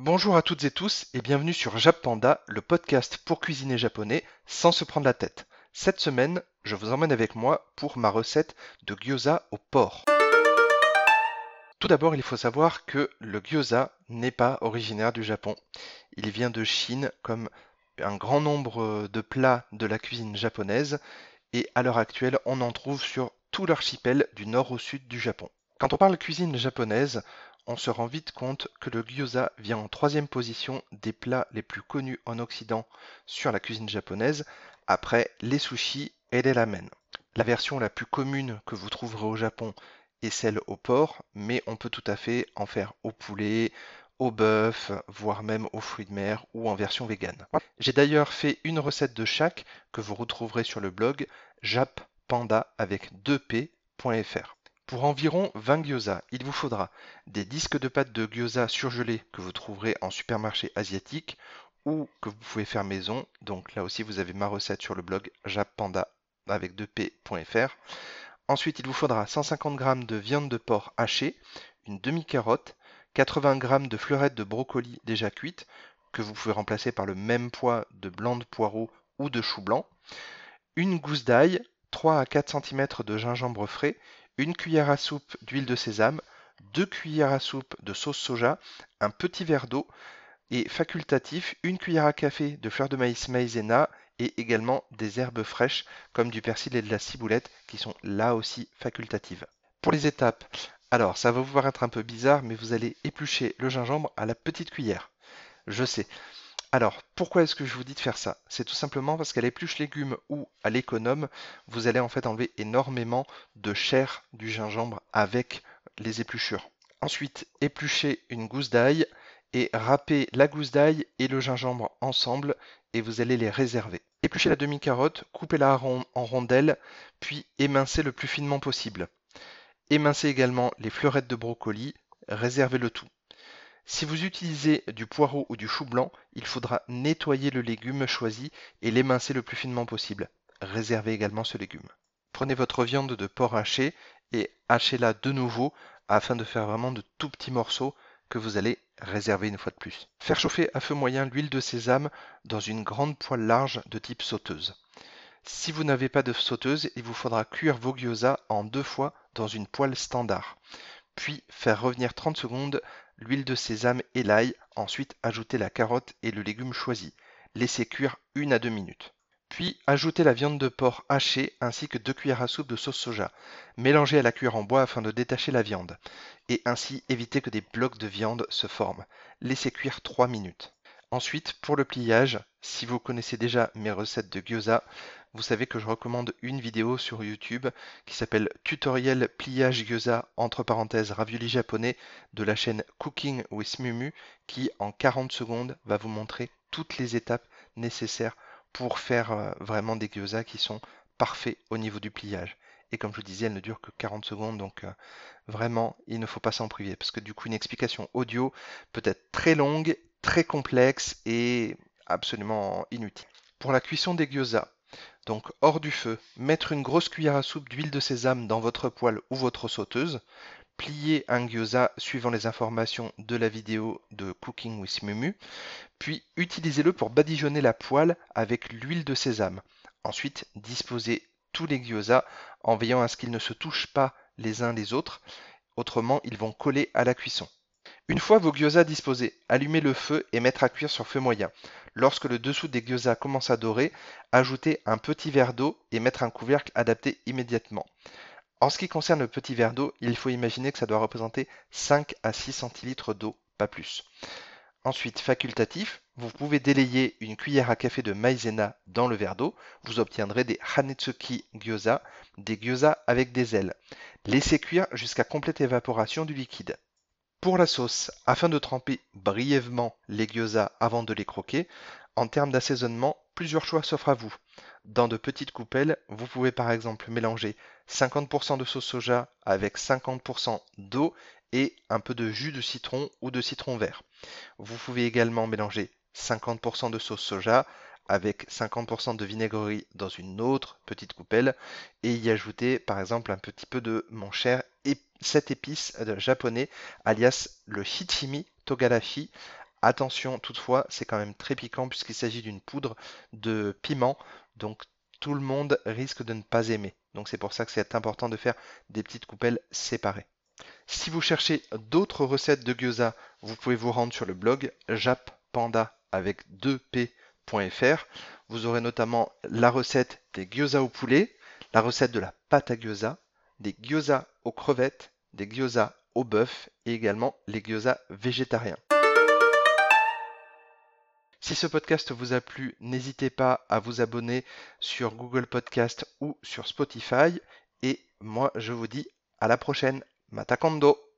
Bonjour à toutes et tous et bienvenue sur Jappanda, le podcast pour cuisiner japonais sans se prendre la tête. Cette semaine, je vous emmène avec moi pour ma recette de gyoza au porc. Tout d'abord, il faut savoir que le gyoza n'est pas originaire du Japon. Il vient de Chine comme un grand nombre de plats de la cuisine japonaise et à l'heure actuelle, on en trouve sur tout l'archipel du nord au sud du Japon. Quand on parle cuisine japonaise, on se rend vite compte que le gyoza vient en troisième position des plats les plus connus en Occident sur la cuisine japonaise, après les sushis et les ramen. La version la plus commune que vous trouverez au Japon est celle au porc, mais on peut tout à fait en faire au poulet, au bœuf, voire même aux fruits de mer ou en version végane. J'ai d'ailleurs fait une recette de chaque que vous retrouverez sur le blog jappanda avec 2p.fr. Pour environ 20 gyoza, il vous faudra des disques de pâte de gyoza surgelés que vous trouverez en supermarché asiatique ou que vous pouvez faire maison. Donc là aussi, vous avez ma recette sur le blog jappanda avec 2p.fr. Ensuite, il vous faudra 150 g de viande de porc hachée, une demi-carotte, 80 g de fleurettes de brocoli déjà cuites, que vous pouvez remplacer par le même poids de blanc de poireau ou de chou blanc, une gousse d'ail, 3 à 4 cm de gingembre frais, une cuillère à soupe d'huile de sésame, deux cuillères à soupe de sauce soja, un petit verre d'eau et facultatif, une cuillère à café de fleurs de maïs maïzena et également des herbes fraîches comme du persil et de la ciboulette qui sont là aussi facultatives. Pour les étapes, alors ça va vous paraître un peu bizarre mais vous allez éplucher le gingembre à la petite cuillère. Je sais, alors, pourquoi est-ce que je vous dis de faire ça? C'est tout simplement parce qu'à l'épluche légumes ou à l'économe, vous allez en fait enlever énormément de chair du gingembre avec les épluchures. Ensuite, épluchez une gousse d'ail et râpez la gousse d'ail et le gingembre ensemble et vous allez les réserver. Épluchez la demi-carotte, coupez-la en rondelles, puis émincez le plus finement possible. Émincez également les fleurettes de brocoli, réservez le tout. Si vous utilisez du poireau ou du chou blanc, il faudra nettoyer le légume choisi et l'émincer le plus finement possible. Réservez également ce légume. Prenez votre viande de porc haché et hachez-la de nouveau afin de faire vraiment de tout petits morceaux que vous allez réserver une fois de plus. Faire chauffer à feu moyen l'huile de sésame dans une grande poêle large de type sauteuse. Si vous n'avez pas de sauteuse, il vous faudra cuire vos gyoza en deux fois dans une poêle standard. Puis faire revenir 30 secondes l'huile de sésame et l'ail, ensuite ajoutez la carotte et le légume choisi. Laissez cuire une à deux minutes. Puis ajoutez la viande de porc hachée ainsi que deux cuillères à soupe de sauce soja. Mélangez à la cuillère en bois afin de détacher la viande et ainsi éviter que des blocs de viande se forment. Laissez cuire 3 minutes. Ensuite, pour le pliage, si vous connaissez déjà mes recettes de gyoza, vous savez que je recommande une vidéo sur YouTube qui s'appelle Tutoriel pliage gyoza entre parenthèses ravioli japonais de la chaîne Cooking with Mumu qui en 40 secondes va vous montrer toutes les étapes nécessaires pour faire euh, vraiment des gyoza qui sont parfaits au niveau du pliage. Et comme je vous disais, elle ne dure que 40 secondes, donc euh, vraiment, il ne faut pas s'en priver, parce que du coup, une explication audio peut être très longue très complexe et absolument inutile. Pour la cuisson des gyoza, donc hors du feu, mettre une grosse cuillère à soupe d'huile de sésame dans votre poêle ou votre sauteuse, plier un gyoza suivant les informations de la vidéo de Cooking with Mumu, puis utilisez-le pour badigeonner la poêle avec l'huile de sésame. Ensuite, disposez tous les gyoza en veillant à ce qu'ils ne se touchent pas les uns les autres, autrement ils vont coller à la cuisson. Une fois vos gyoza disposés, allumez le feu et mettre à cuire sur feu moyen. Lorsque le dessous des gyoza commence à dorer, ajoutez un petit verre d'eau et mettre un couvercle adapté immédiatement. En ce qui concerne le petit verre d'eau, il faut imaginer que ça doit représenter 5 à 6 centilitres d'eau, pas plus. Ensuite, facultatif, vous pouvez délayer une cuillère à café de maïzena dans le verre d'eau. Vous obtiendrez des hanetsuki gyoza, des gyoza avec des ailes. Laissez cuire jusqu'à complète évaporation du liquide. Pour la sauce, afin de tremper brièvement les gyoza avant de les croquer, en termes d'assaisonnement, plusieurs choix s'offrent à vous. Dans de petites coupelles, vous pouvez par exemple mélanger 50% de sauce soja avec 50% d'eau et un peu de jus de citron ou de citron vert. Vous pouvez également mélanger 50% de sauce soja avec 50% de vinaigrerie dans une autre petite coupelle et y ajouter par exemple un petit peu de mon cher cette épice japonais alias le Hichimi Togarashi Attention toutefois, c'est quand même très piquant puisqu'il s'agit d'une poudre de piment, donc tout le monde risque de ne pas aimer. Donc c'est pour ça que c'est important de faire des petites coupelles séparées. Si vous cherchez d'autres recettes de gyoza, vous pouvez vous rendre sur le blog jappanda avec 2p.fr. Vous aurez notamment la recette des gyoza au poulet, la recette de la pâte à gyoza, des gyoza aux crevettes, des gyoza au bœuf et également les gyoza végétariens. Si ce podcast vous a plu, n'hésitez pas à vous abonner sur Google Podcast ou sur Spotify. Et moi, je vous dis à la prochaine. Matakando